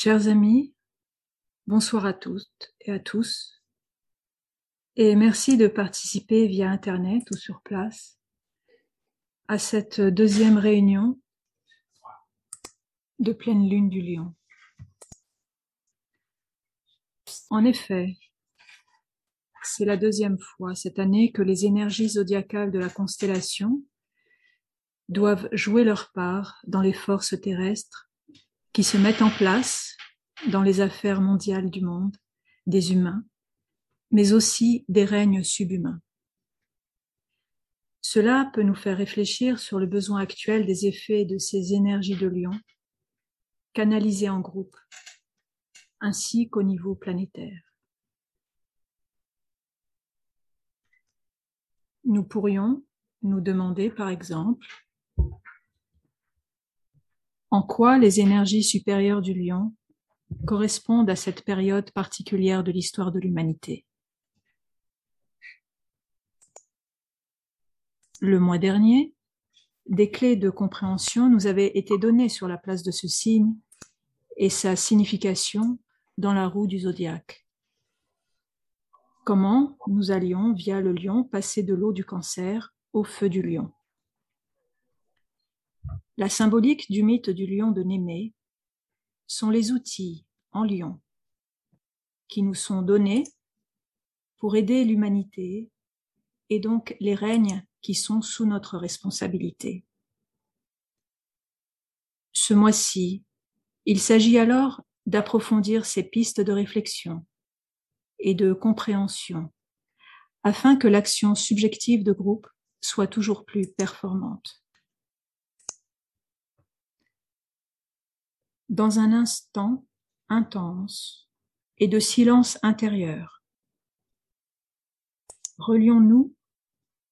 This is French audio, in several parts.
Chers amis, bonsoir à toutes et à tous, et merci de participer via Internet ou sur place à cette deuxième réunion de pleine lune du lion. En effet, c'est la deuxième fois cette année que les énergies zodiacales de la constellation doivent jouer leur part dans les forces terrestres qui se mettent en place dans les affaires mondiales du monde, des humains, mais aussi des règnes subhumains. Cela peut nous faire réfléchir sur le besoin actuel des effets de ces énergies de lion, canalisées en groupe, ainsi qu'au niveau planétaire. Nous pourrions nous demander, par exemple, en quoi les énergies supérieures du lion correspondent à cette période particulière de l'histoire de l'humanité? Le mois dernier, des clés de compréhension nous avaient été données sur la place de ce signe et sa signification dans la roue du zodiaque. Comment nous allions, via le lion, passer de l'eau du cancer au feu du lion? La symbolique du mythe du lion de Némée sont les outils en lion qui nous sont donnés pour aider l'humanité et donc les règnes qui sont sous notre responsabilité. Ce mois-ci, il s'agit alors d'approfondir ces pistes de réflexion et de compréhension afin que l'action subjective de groupe soit toujours plus performante. Dans un instant intense et de silence intérieur. Relions-nous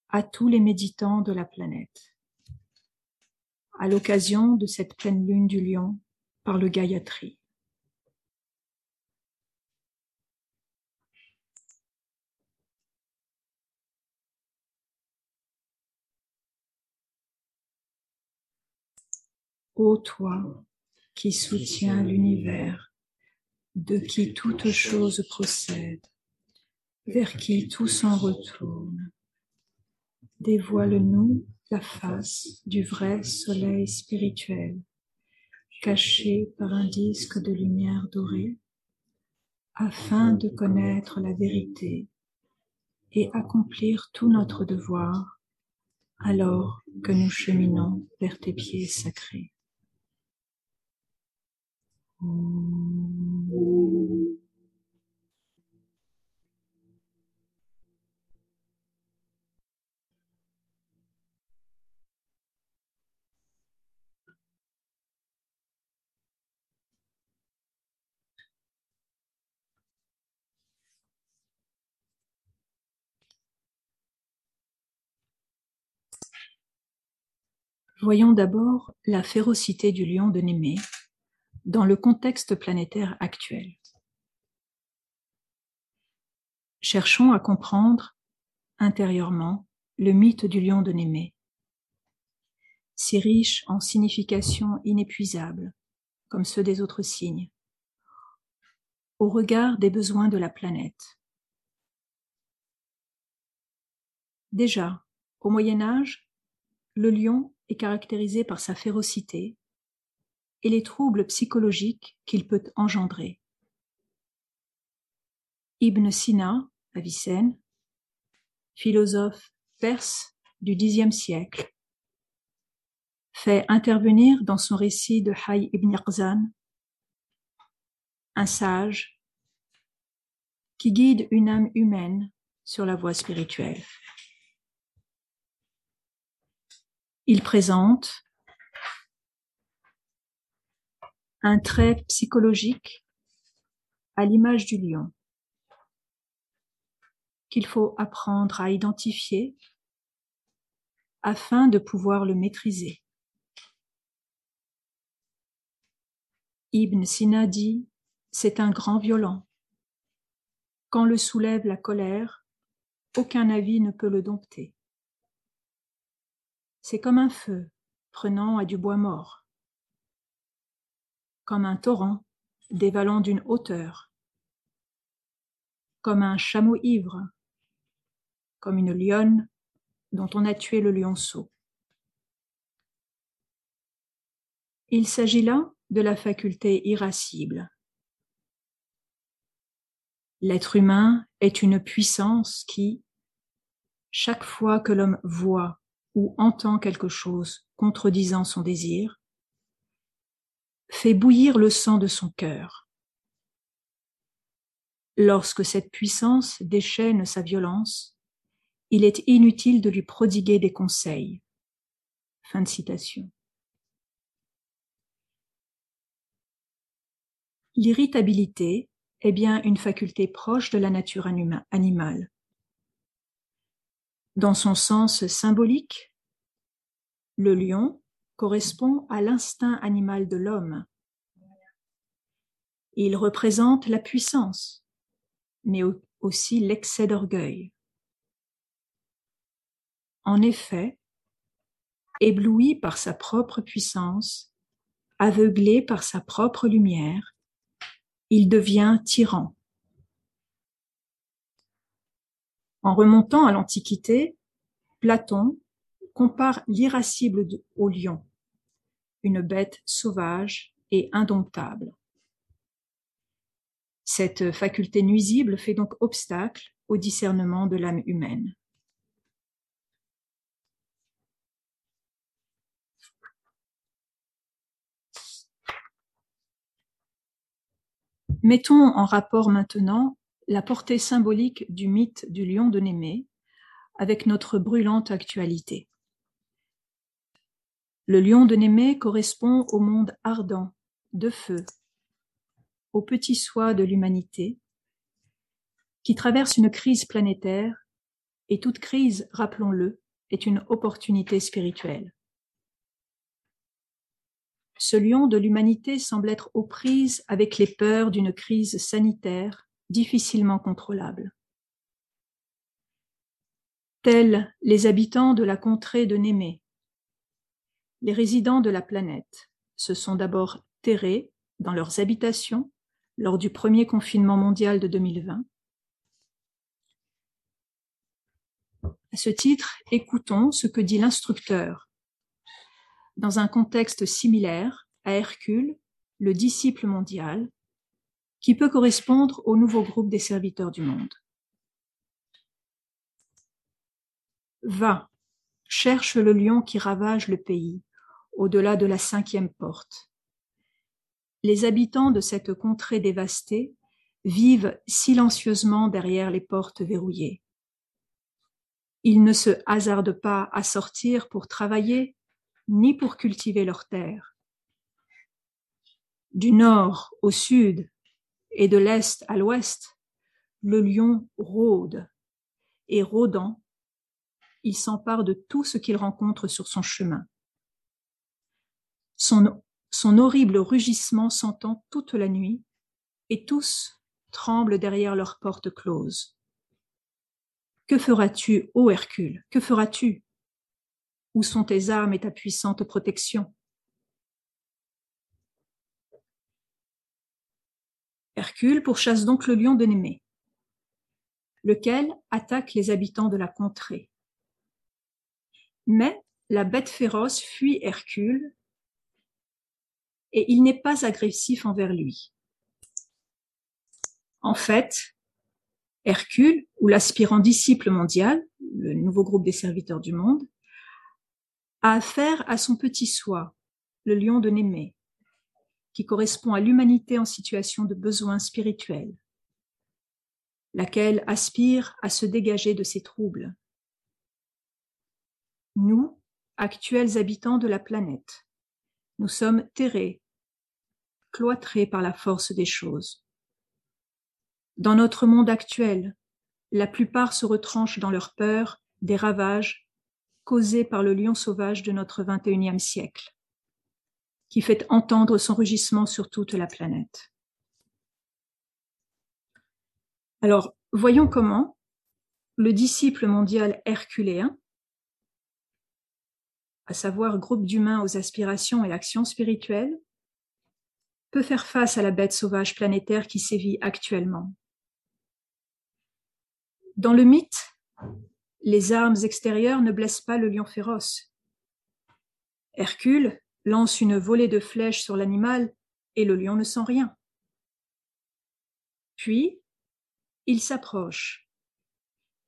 à tous les méditants de la planète. À l'occasion de cette pleine lune du lion par le Gayatri. Ô toi, qui soutient l'univers, de qui toute chose procède, vers qui tout s'en retourne. Dévoile-nous la face du vrai soleil spirituel, caché par un disque de lumière dorée, afin de connaître la vérité et accomplir tout notre devoir alors que nous cheminons vers tes pieds sacrés. Voyons d'abord la férocité du lion de Némée dans le contexte planétaire actuel. Cherchons à comprendre intérieurement le mythe du lion de Némée, si riche en significations inépuisables, comme ceux des autres signes, au regard des besoins de la planète. Déjà, au Moyen Âge, le lion est caractérisé par sa férocité, et les troubles psychologiques qu'il peut engendrer. Ibn Sina, Avicenne, philosophe perse du Xe siècle, fait intervenir dans son récit de Hay ibn Yarzan un sage qui guide une âme humaine sur la voie spirituelle. Il présente un trait psychologique à l'image du lion qu'il faut apprendre à identifier afin de pouvoir le maîtriser. Ibn Sina dit, c'est un grand violent. Quand le soulève la colère, aucun avis ne peut le dompter. C'est comme un feu prenant à du bois mort comme un torrent dévalant d'une hauteur, comme un chameau ivre, comme une lionne dont on a tué le lionceau. Il s'agit là de la faculté irascible. L'être humain est une puissance qui, chaque fois que l'homme voit ou entend quelque chose contredisant son désir, fait bouillir le sang de son cœur. Lorsque cette puissance déchaîne sa violence, il est inutile de lui prodiguer des conseils. Fin de citation. L'irritabilité est bien une faculté proche de la nature animale. Dans son sens symbolique, le lion correspond à l'instinct animal de l'homme. Il représente la puissance, mais aussi l'excès d'orgueil. En effet, ébloui par sa propre puissance, aveuglé par sa propre lumière, il devient tyran. En remontant à l'Antiquité, Platon compare l'irascible au lion, une bête sauvage et indomptable. Cette faculté nuisible fait donc obstacle au discernement de l'âme humaine. Mettons en rapport maintenant la portée symbolique du mythe du lion de Némée avec notre brûlante actualité. Le lion de Némée correspond au monde ardent, de feu, au petit soi de l'humanité, qui traverse une crise planétaire, et toute crise, rappelons-le, est une opportunité spirituelle. Ce lion de l'humanité semble être aux prises avec les peurs d'une crise sanitaire difficilement contrôlable. Tels les habitants de la contrée de Némée, les résidents de la planète se sont d'abord terrés dans leurs habitations lors du premier confinement mondial de 2020. À ce titre, écoutons ce que dit l'instructeur dans un contexte similaire à Hercule, le disciple mondial, qui peut correspondre au nouveau groupe des serviteurs du monde. Va, cherche le lion qui ravage le pays, au-delà de la cinquième porte. Les habitants de cette contrée dévastée vivent silencieusement derrière les portes verrouillées. Ils ne se hasardent pas à sortir pour travailler ni pour cultiver leurs terres. Du nord au sud et de l'est à l'ouest, le lion rôde, et rôdant, il s'empare de tout ce qu'il rencontre sur son chemin. Son, horrible rugissement s'entend toute la nuit, et tous tremblent derrière leurs portes closes. Que feras-tu, ô Hercule? Que feras-tu? Où sont tes armes et ta puissante protection? Hercule pourchasse donc le lion de Némée, lequel attaque les habitants de la contrée. Mais la bête féroce fuit Hercule et il n'est pas agressif envers lui. En fait, Hercule, ou l'aspirant disciple mondial, le nouveau groupe des serviteurs du monde, a affaire à son petit soi, le lion de Némée, qui correspond à l'humanité en situation de besoin spirituel, laquelle aspire à se dégager de ses troubles. Nous, actuels habitants de la planète, nous sommes terrés, cloîtrés par la force des choses. Dans notre monde actuel, la plupart se retranchent dans leur peur des ravages causé par le lion sauvage de notre 21e siècle, qui fait entendre son rugissement sur toute la planète. Alors, voyons comment le disciple mondial herculéen, à savoir groupe d'humains aux aspirations et actions spirituelles, peut faire face à la bête sauvage planétaire qui sévit actuellement. Dans le mythe, les armes extérieures ne blessent pas le lion féroce. Hercule lance une volée de flèches sur l'animal et le lion ne sent rien. Puis, il s'approche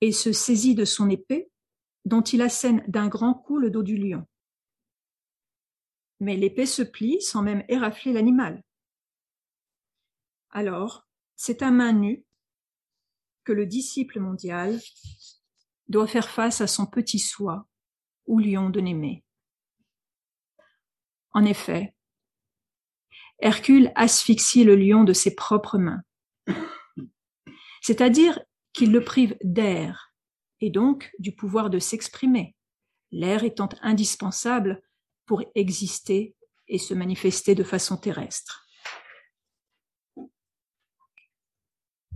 et se saisit de son épée, dont il assène d'un grand coup le dos du lion. Mais l'épée se plie sans même érafler l'animal. Alors, c'est à main nue que le disciple mondial doit faire face à son petit soi ou lion de Némée. En effet, Hercule asphyxie le lion de ses propres mains, c'est-à-dire qu'il le prive d'air et donc du pouvoir de s'exprimer, l'air étant indispensable pour exister et se manifester de façon terrestre.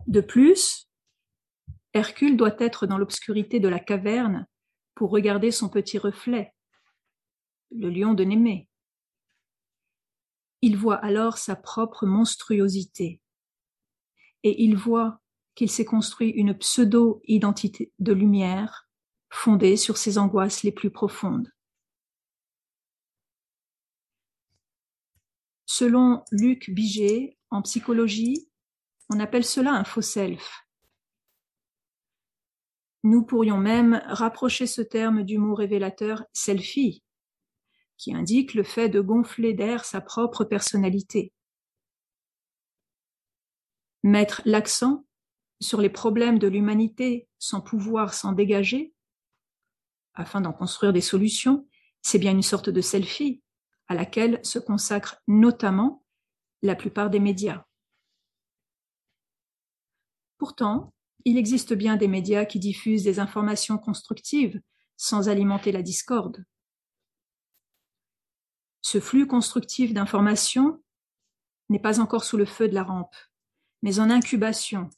De plus, Hercule doit être dans l'obscurité de la caverne pour regarder son petit reflet, le lion de Némée. Il voit alors sa propre monstruosité et il voit qu'il s'est construit une pseudo-identité de lumière fondée sur ses angoisses les plus profondes. Selon Luc Biget, en psychologie, on appelle cela un faux self. Nous pourrions même rapprocher ce terme du mot révélateur selfie, qui indique le fait de gonfler d'air sa propre personnalité. Mettre l'accent sur les problèmes de l'humanité sans pouvoir s'en dégager, afin d'en construire des solutions, c'est bien une sorte de selfie à laquelle se consacrent notamment la plupart des médias. Pourtant, il existe bien des médias qui diffusent des informations constructives sans alimenter la discorde. Ce flux constructif d'informations n'est pas encore sous le feu de la rampe, mais en incubation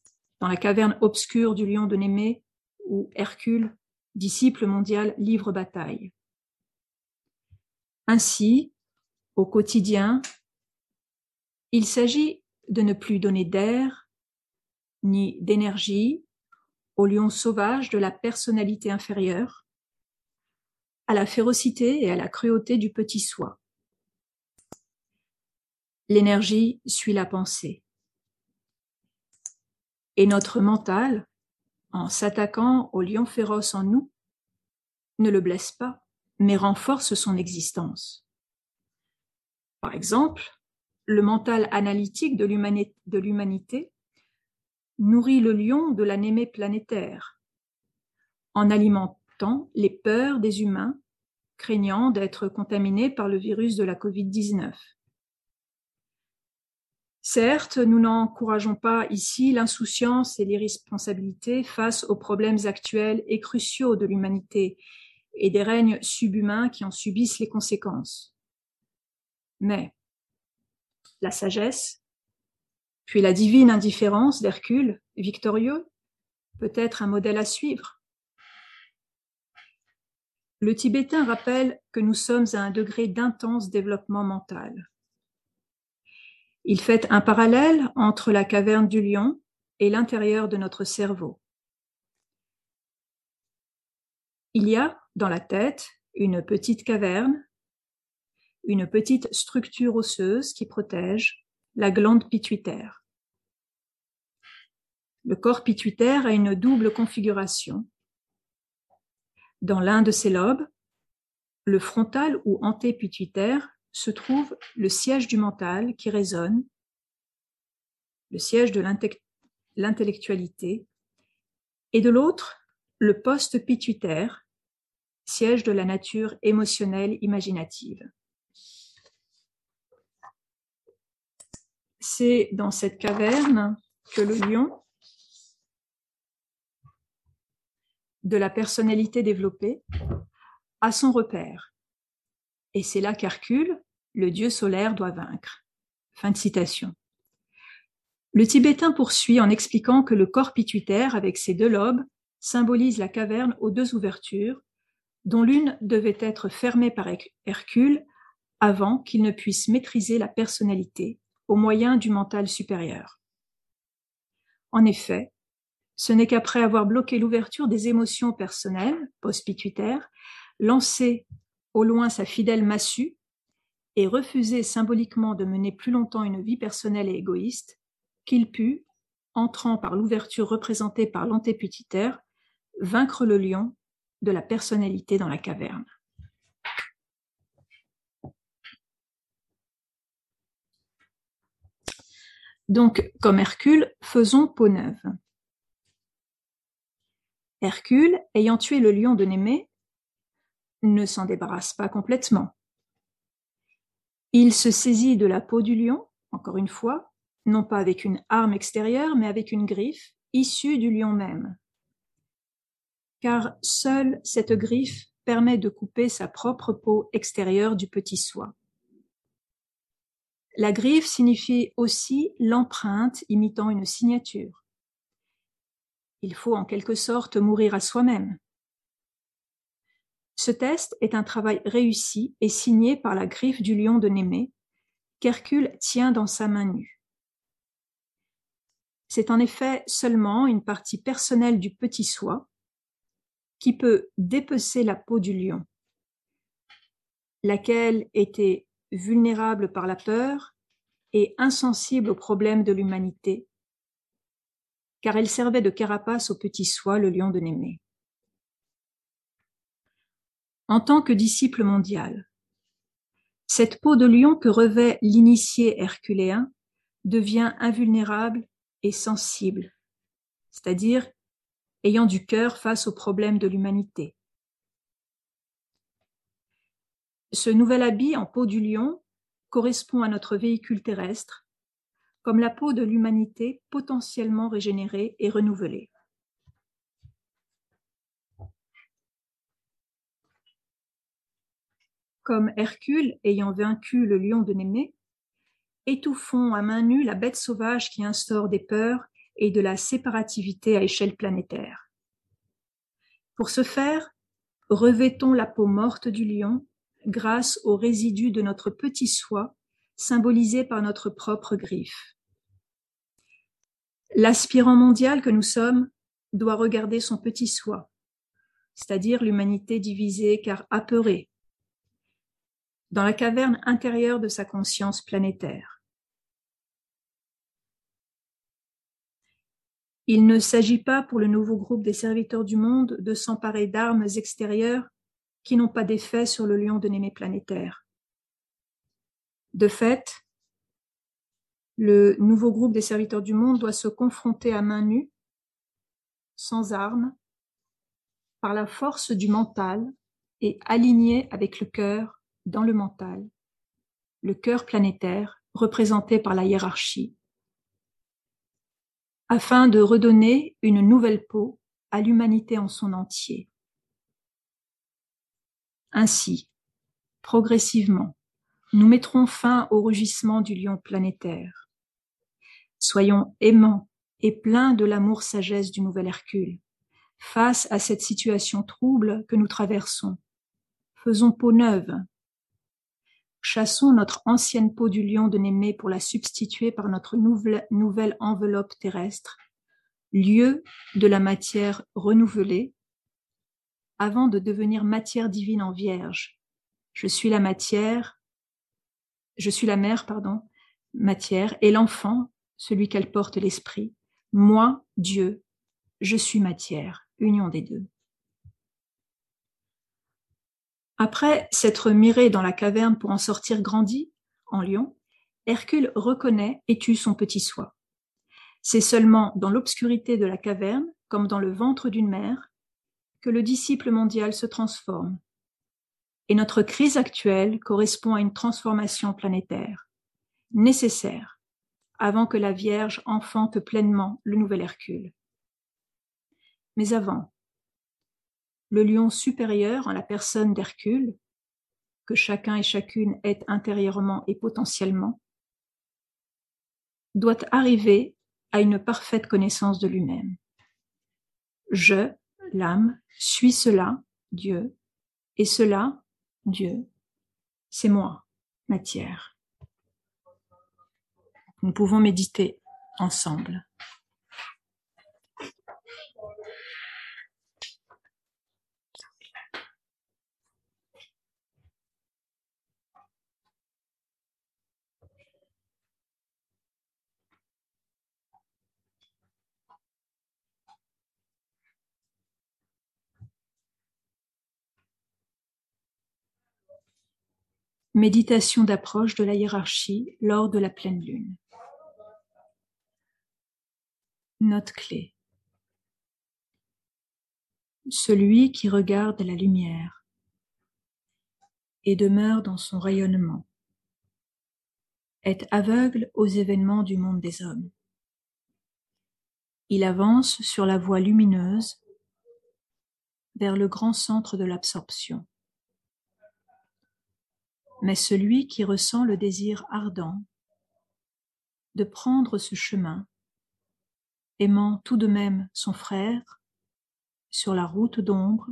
dans la caverne obscure du lion de Némée où Hercule, disciple mondial, livre bataille. Ainsi, au quotidien, il s'agit de ne plus donner d'air, ni d'énergie au lion sauvage de la personnalité inférieure, à la férocité et à la cruauté du petit soi. L'énergie suit la pensée. Et notre mental, en s'attaquant au lion féroce en nous, ne le blesse pas, mais renforce son existence. Par exemple, le mental analytique de l'humanité nourrit le lion de l'anémie planétaire, en alimentant les peurs des humains craignant d'être contaminés par le virus de la Covid-19. Certes, nous n'encourageons pas ici l'insouciance et l'irresponsabilité face aux problèmes actuels et cruciaux de l'humanité et des règnes subhumains qui en subissent les conséquences. Mais la sagesse, puis la divine indifférence d'Hercule, victorieux, peut être un modèle à suivre. Le tibétain rappelle que nous sommes à un degré d'intense développement mental. Il fait un parallèle entre la caverne du lion et l'intérieur de notre cerveau. Il y a dans la tête une petite caverne, une petite structure osseuse qui protège, la glande pituitaire. Le corps pituitaire a une double configuration. Dans l'un de ses lobes, le frontal ou antépituitaire, se trouve le siège du mental qui résonne, le siège de l'intellectualité, et de l'autre, le poste pituitaire, siège de la nature émotionnelle imaginative. c'est dans cette caverne que le lion, de la personnalité développée, a son repère. Et c'est là qu'Hercule, le dieu solaire, doit vaincre. Fin de citation. Le Tibétain poursuit en expliquant que le corps pituitaire, avec ses deux lobes, symbolise la caverne aux deux ouvertures, dont l'une devait être fermée par Hercule avant qu'il ne puisse maîtriser la personnalité au moyen du mental supérieur. En effet, ce n'est qu'après avoir bloqué l'ouverture des émotions personnelles, post-pituitaires, lancé au loin sa fidèle massue et refusé symboliquement de mener plus longtemps une vie personnelle et égoïste, qu'il put, entrant par l'ouverture représentée par l'antéputitaire, vaincre le lion de la personnalité dans la caverne. Donc, comme Hercule, faisons peau neuve. Hercule, ayant tué le lion de Némée, ne s'en débarrasse pas complètement. Il se saisit de la peau du lion, encore une fois, non pas avec une arme extérieure, mais avec une griffe issue du lion même. Car seule cette griffe permet de couper sa propre peau extérieure du petit soie. La griffe signifie aussi l'empreinte imitant une signature. Il faut en quelque sorte mourir à soi-même. Ce test est un travail réussi et signé par la griffe du lion de Némée, qu'Hercule tient dans sa main nue. C'est en effet seulement une partie personnelle du petit soi qui peut dépecer la peau du lion, laquelle était vulnérable par la peur et insensible aux problèmes de l'humanité, car elle servait de carapace au petit soi, le lion de Némée. En tant que disciple mondial, cette peau de lion que revêt l'initié herculéen devient invulnérable et sensible, c'est-à-dire ayant du cœur face aux problèmes de l'humanité. Ce nouvel habit en peau du lion correspond à notre véhicule terrestre, comme la peau de l'humanité potentiellement régénérée et renouvelée. Comme Hercule ayant vaincu le lion de Némée, étouffons à main nue la bête sauvage qui instaure des peurs et de la séparativité à échelle planétaire. Pour ce faire, revêtons la peau morte du lion grâce aux résidus de notre petit soi, symbolisé par notre propre griffe. L'aspirant mondial que nous sommes doit regarder son petit soi, c'est-à-dire l'humanité divisée car apeurée, dans la caverne intérieure de sa conscience planétaire. Il ne s'agit pas pour le nouveau groupe des serviteurs du monde de s'emparer d'armes extérieures qui n'ont pas d'effet sur le lion de Némée planétaire. De fait, le nouveau groupe des serviteurs du monde doit se confronter à main nue, sans armes, par la force du mental et aligné avec le cœur dans le mental, le cœur planétaire représenté par la hiérarchie, afin de redonner une nouvelle peau à l'humanité en son entier. Ainsi, progressivement, nous mettrons fin au rugissement du lion planétaire. Soyons aimants et pleins de l'amour sagesse du nouvel Hercule. Face à cette situation trouble que nous traversons, faisons peau neuve. Chassons notre ancienne peau du lion de Némée pour la substituer par notre nouvelle, nouvelle enveloppe terrestre, lieu de la matière renouvelée avant de devenir matière divine en vierge. Je suis la matière, je suis la mère, pardon, matière, et l'enfant, celui qu'elle porte l'esprit. Moi, Dieu, je suis matière, union des deux. Après s'être miré dans la caverne pour en sortir grandi, en lion, Hercule reconnaît et tue son petit soi. C'est seulement dans l'obscurité de la caverne, comme dans le ventre d'une mère, que le disciple mondial se transforme. Et notre crise actuelle correspond à une transformation planétaire, nécessaire, avant que la Vierge enfante pleinement le nouvel Hercule. Mais avant, le lion supérieur en la personne d'Hercule, que chacun et chacune est intérieurement et potentiellement, doit arriver à une parfaite connaissance de lui-même. Je, l'âme, suis cela, Dieu, et cela, Dieu, c'est moi, matière. Nous pouvons méditer ensemble. Méditation d'approche de la hiérarchie lors de la pleine lune. Note clé. Celui qui regarde la lumière et demeure dans son rayonnement est aveugle aux événements du monde des hommes. Il avance sur la voie lumineuse vers le grand centre de l'absorption mais celui qui ressent le désir ardent de prendre ce chemin, aimant tout de même son frère sur la route d'ombre,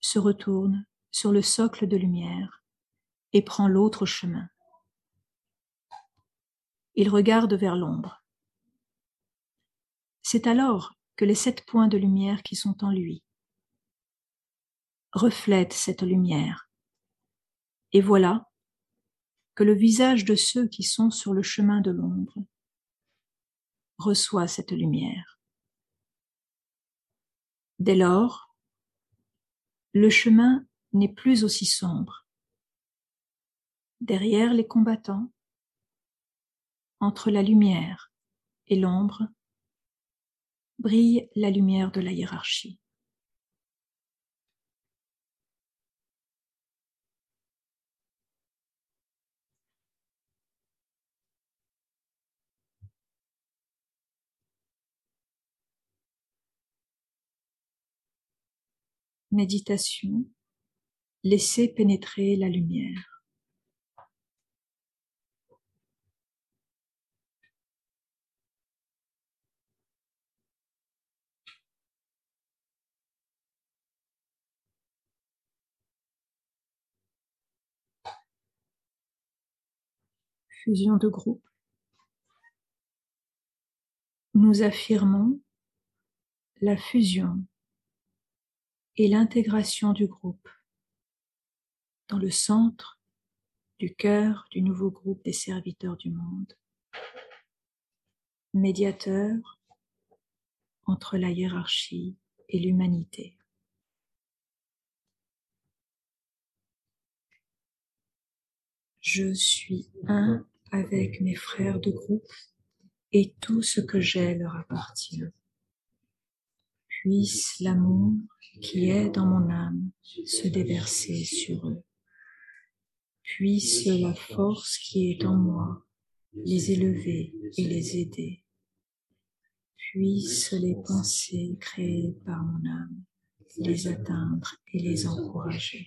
se retourne sur le socle de lumière et prend l'autre chemin. Il regarde vers l'ombre. C'est alors que les sept points de lumière qui sont en lui reflètent cette lumière et voilà que le visage de ceux qui sont sur le chemin de l'ombre reçoit cette lumière. Dès lors, le chemin n'est plus aussi sombre. Derrière les combattants, entre la lumière et l'ombre, brille la lumière de la hiérarchie. Méditation, laissez pénétrer la lumière. Fusion de groupe. Nous affirmons la fusion et l'intégration du groupe dans le centre du cœur du nouveau groupe des serviteurs du monde, médiateur entre la hiérarchie et l'humanité. Je suis un avec mes frères de groupe et tout ce que j'ai leur appartient. Puisse l'amour qui est dans mon âme se déverser sur eux. Puisse la force qui est en moi les élever et les aider. Puisse les pensées créées par mon âme les atteindre et les encourager.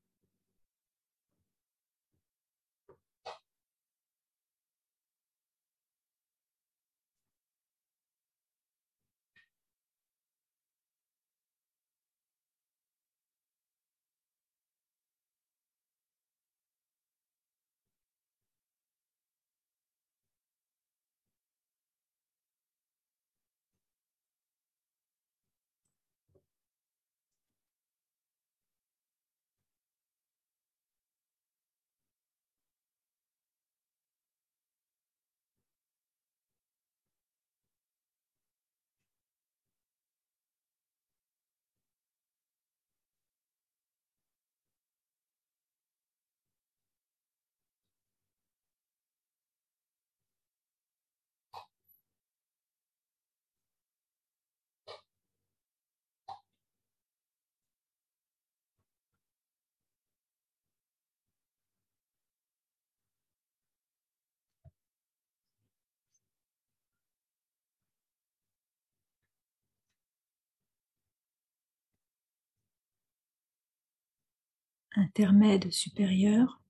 Intermède supérieur.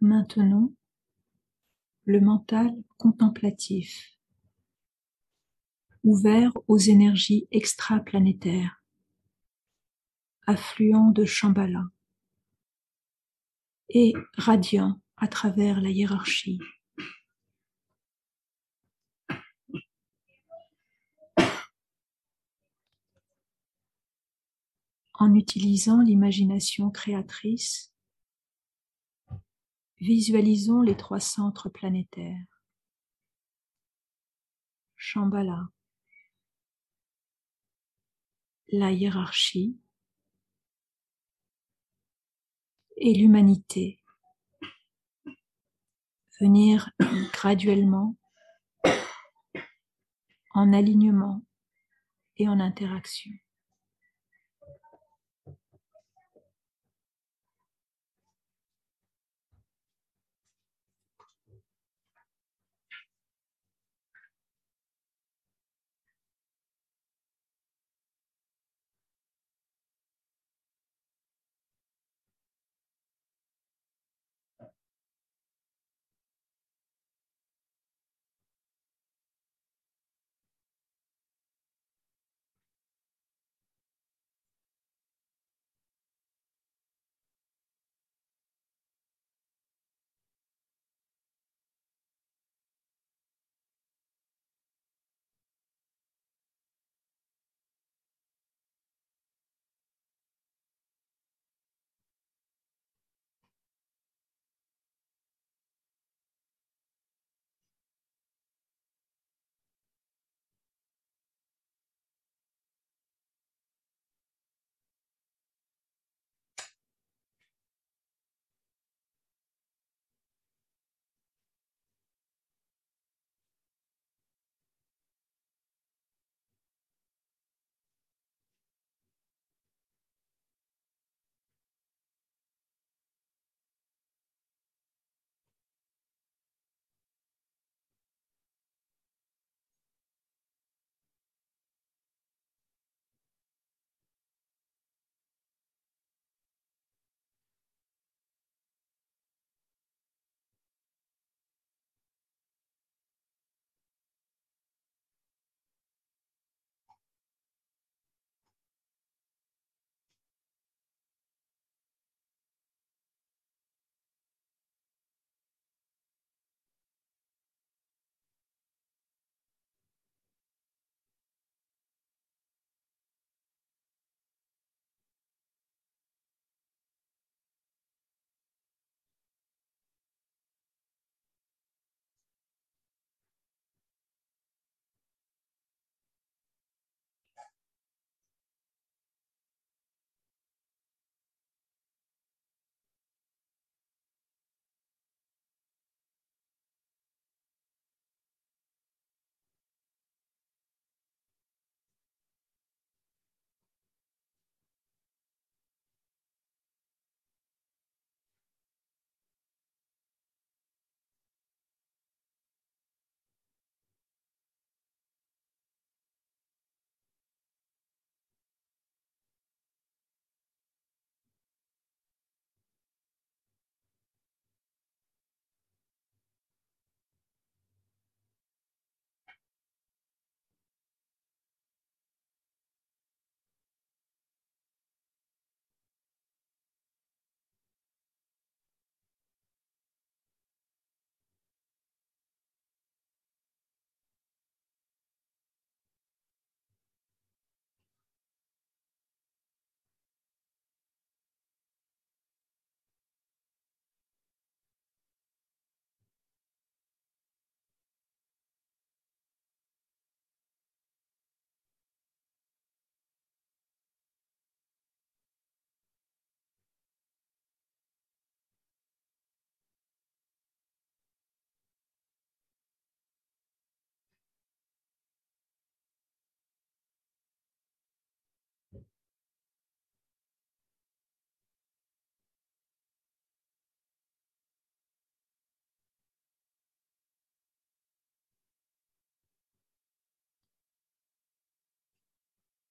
Maintenant, le mental contemplatif, ouvert aux énergies extraplanétaires, affluent de Shambhala et radiant à travers la hiérarchie. En utilisant l'imagination créatrice, visualisons les trois centres planétaires. Shambhala, la hiérarchie et l'humanité venir graduellement en alignement et en interaction.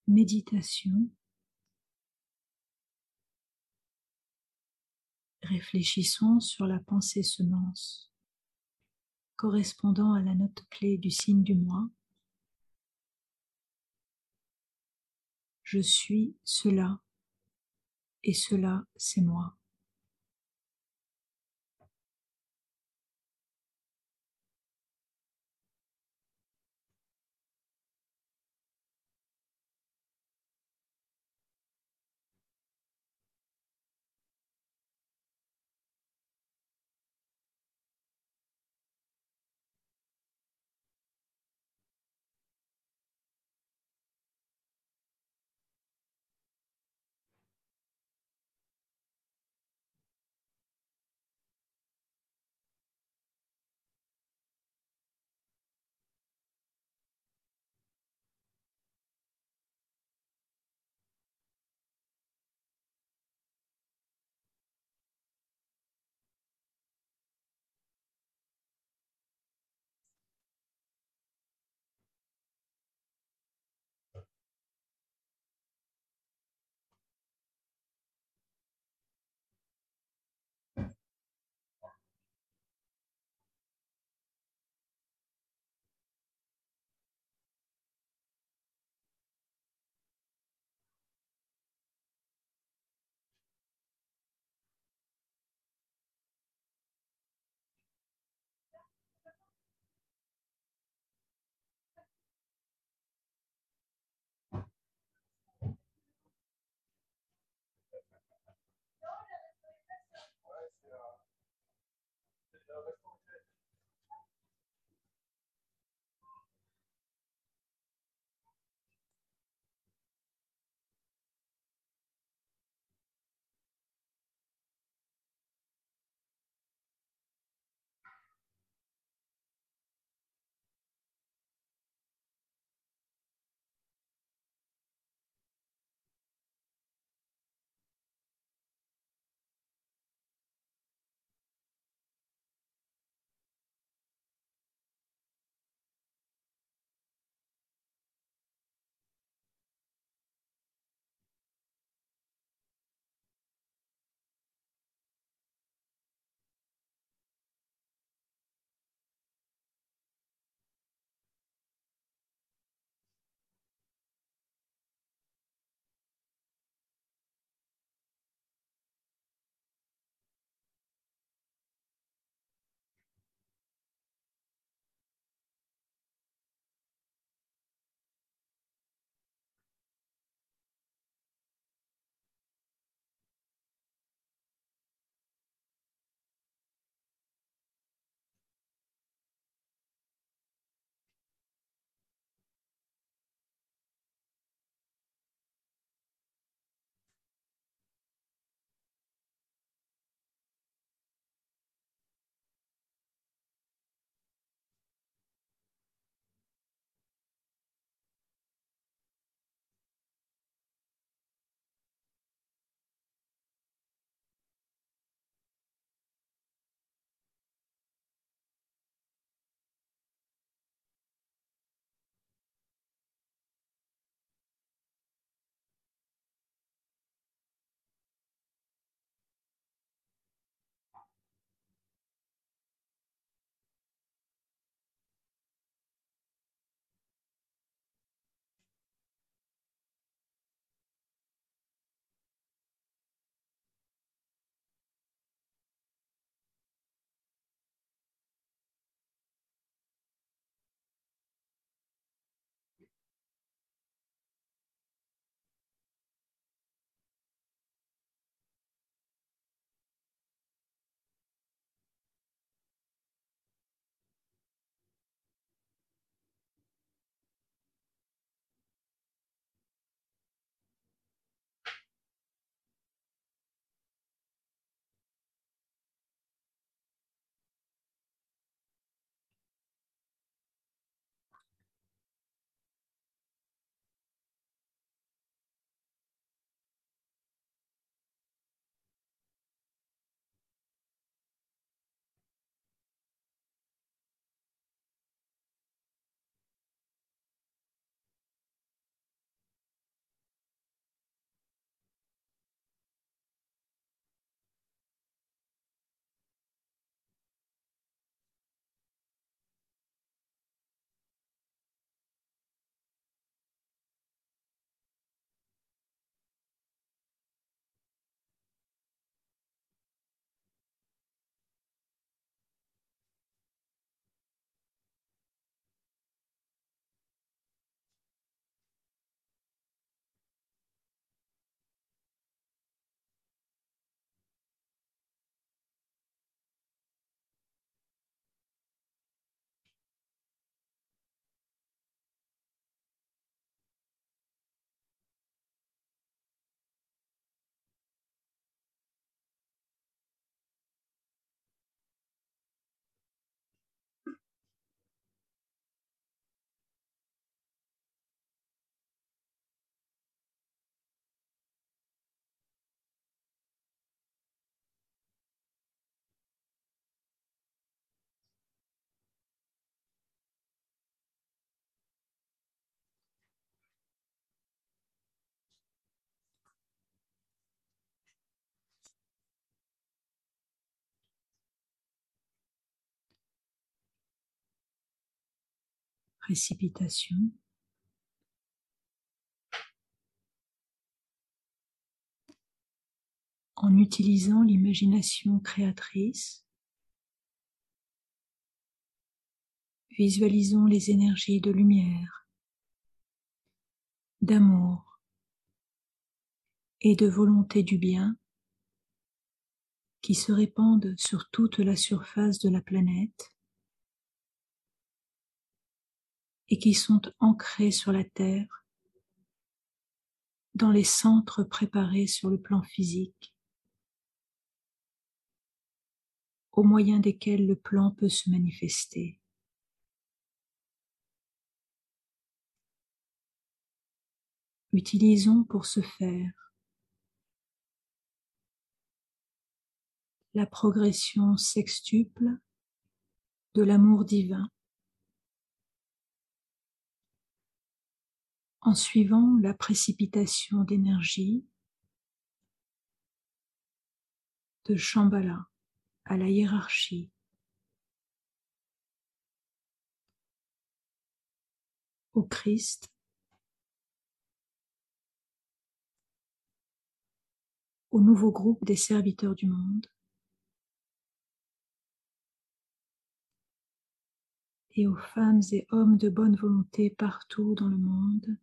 méditation, réfléchissons sur la pensée semence correspondant à la note clé du signe du mois. Je suis cela et cela c'est moi. Gracias. En utilisant l'imagination créatrice, visualisons les énergies de lumière, d'amour et de volonté du bien qui se répandent sur toute la surface de la planète et qui sont ancrés sur la Terre dans les centres préparés sur le plan physique, au moyen desquels le plan peut se manifester. Utilisons pour ce faire la progression sextuple de l'amour divin en suivant la précipitation d'énergie de Shambhala à la hiérarchie. Au Christ, au nouveau groupe des serviteurs du monde, et aux femmes et hommes de bonne volonté partout dans le monde,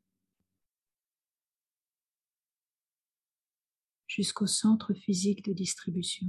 jusqu'au centre physique de distribution.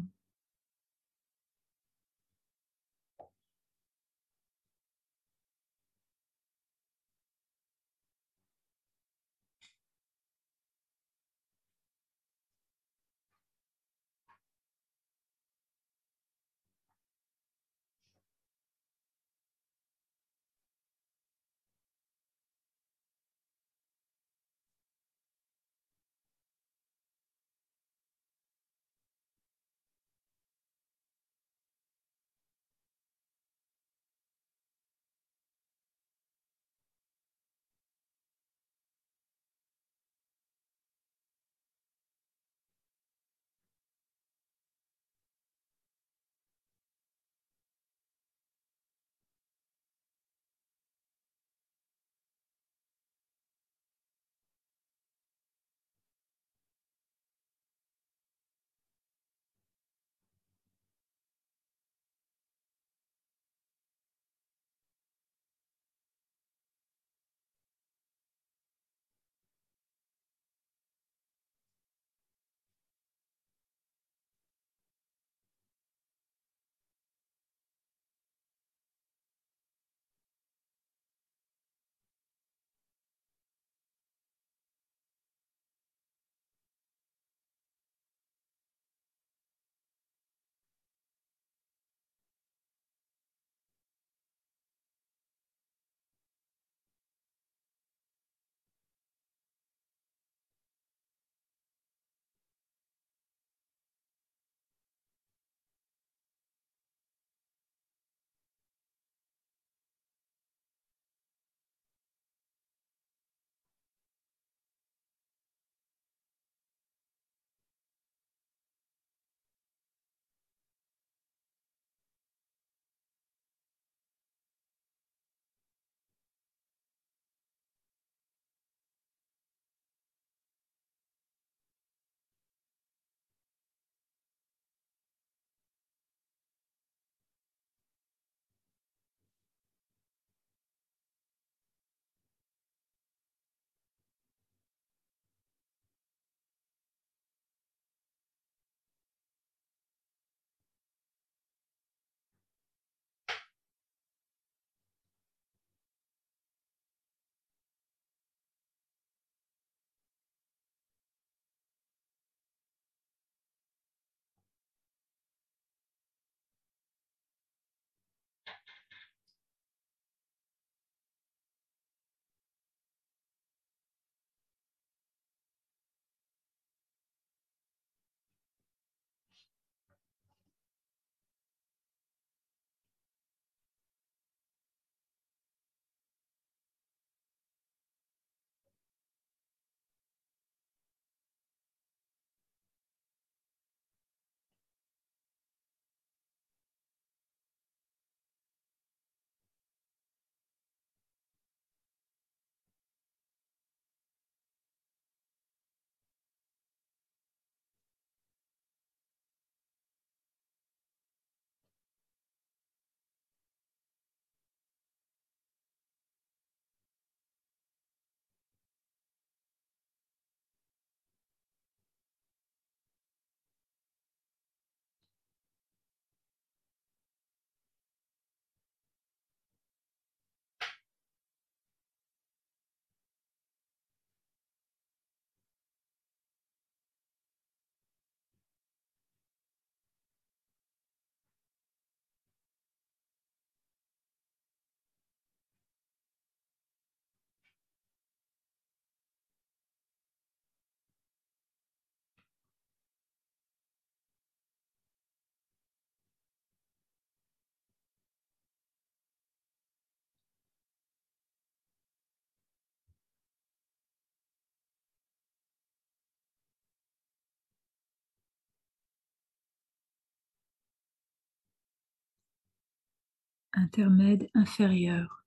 Intermède inférieur.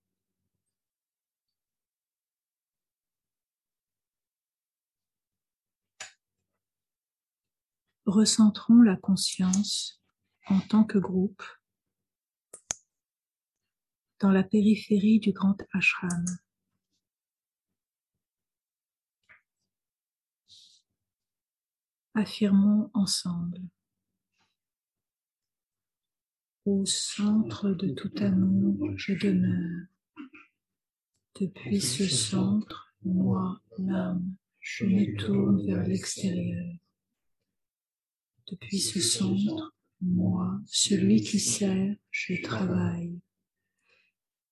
Recentrons la conscience en tant que groupe dans la périphérie du grand ashram. Affirmons ensemble. Au centre de tout amour, je demeure. Depuis ce centre, moi, l'âme, je me tourne vers l'extérieur. Depuis ce centre, moi, celui qui sert, je travaille.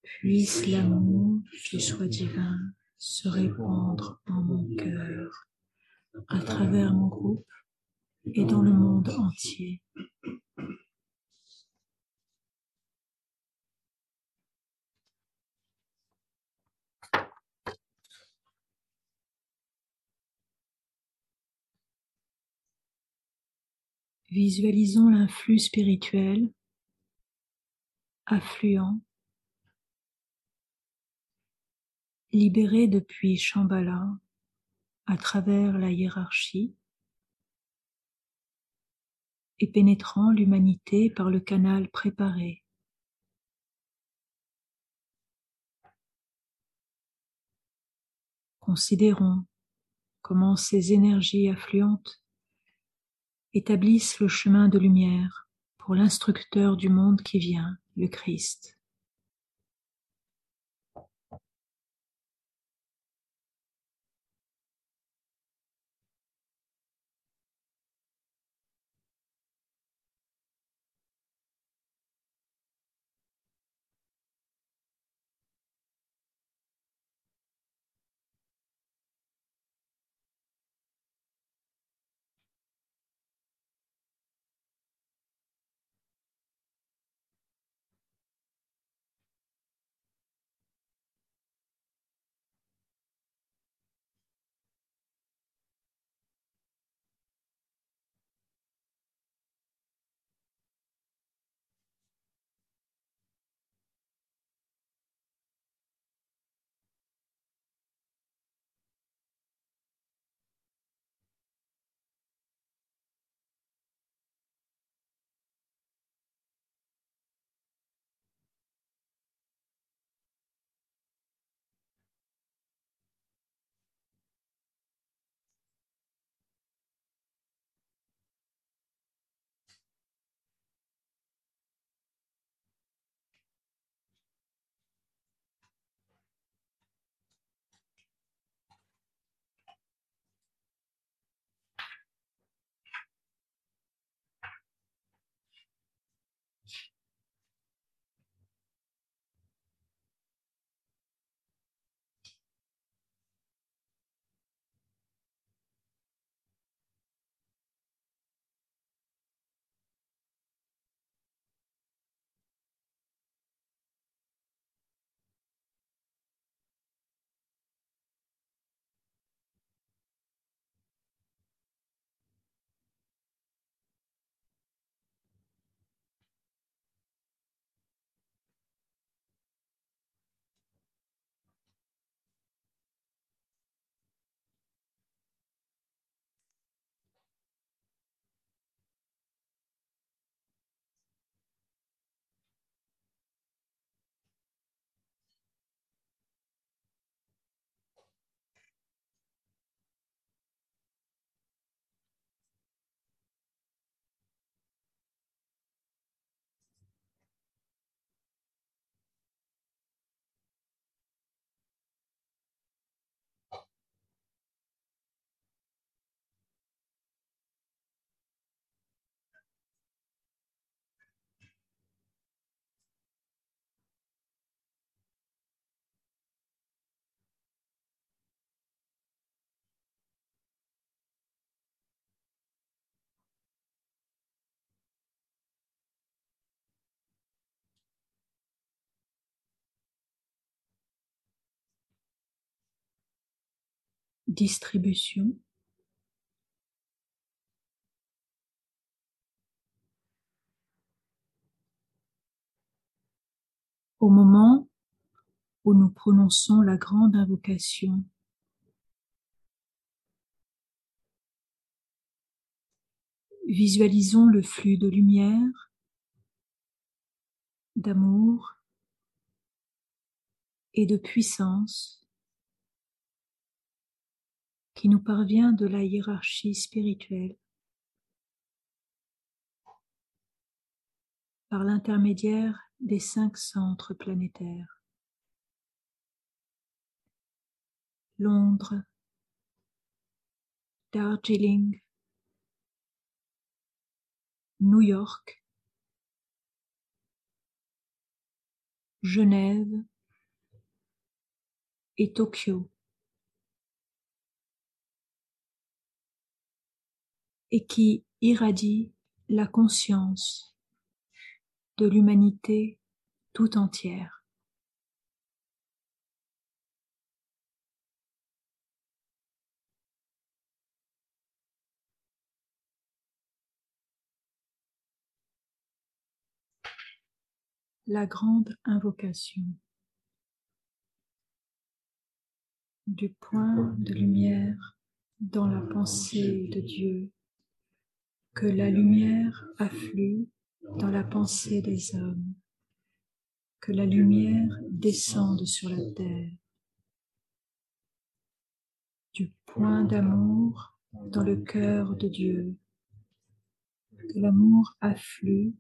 Puisse l'amour qui soit divin se répandre en mon cœur, à travers mon groupe et dans le monde entier. Visualisons l'influx spirituel affluent, libéré depuis Shambhala à travers la hiérarchie et pénétrant l'humanité par le canal préparé. Considérons comment ces énergies affluentes établissent le chemin de lumière pour l'instructeur du monde qui vient, le Christ. Distribution au moment où nous prononçons la grande invocation. Visualisons le flux de lumière, d'amour et de puissance qui nous parvient de la hiérarchie spirituelle. Par l'intermédiaire des cinq centres planétaires. Londres, Darjeeling, New York, Genève. Et Tokyo. Et qui irradie la conscience de l'humanité tout entière. La grande invocation du point de lumière dans la pensée de Dieu, que la lumière afflue dans la pensée des hommes, que la lumière descende sur la terre, du point d'amour dans le cœur de Dieu, que l'amour afflue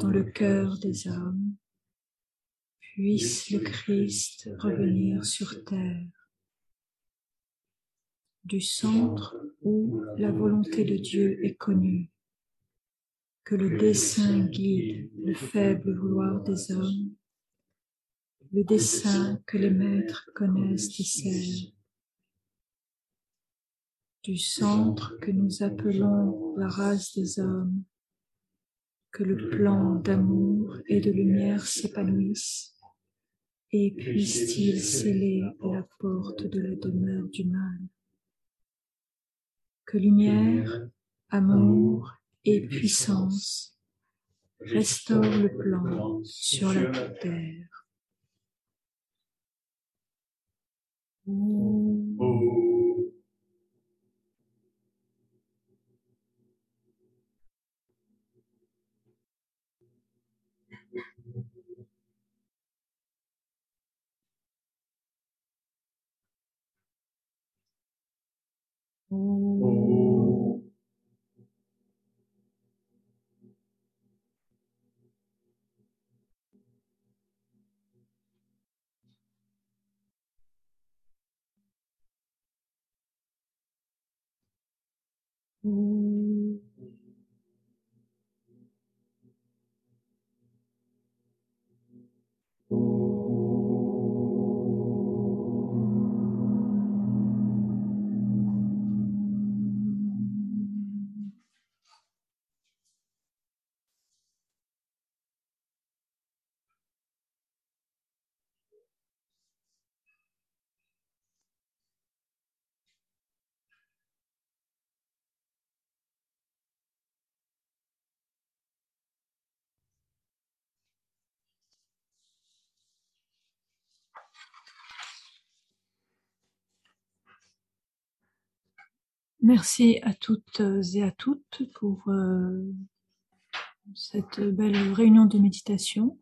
dans le cœur des hommes, puisse le Christ revenir sur terre, du centre où la volonté de Dieu est connue, que le dessein guide le faible vouloir des hommes, le dessein que les maîtres connaissent et servent, du centre que nous appelons la race des hommes, que le plan d'amour et de lumière s'épanouisse, et puisse-t-il sceller la porte de la demeure du mal. Que lumière, amour et puissance restaure le plan sur la terre. Mm-hmm. Merci à toutes et à toutes pour euh, cette belle réunion de méditation.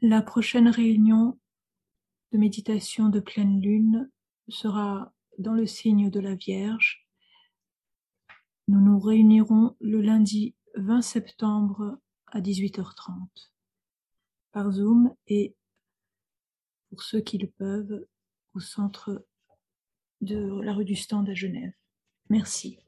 La prochaine réunion de méditation de pleine lune sera dans le signe de la Vierge. Nous nous réunirons le lundi 20 septembre à 18h30 par Zoom et pour ceux qui le peuvent au centre de la rue du Stand à Genève. Merci.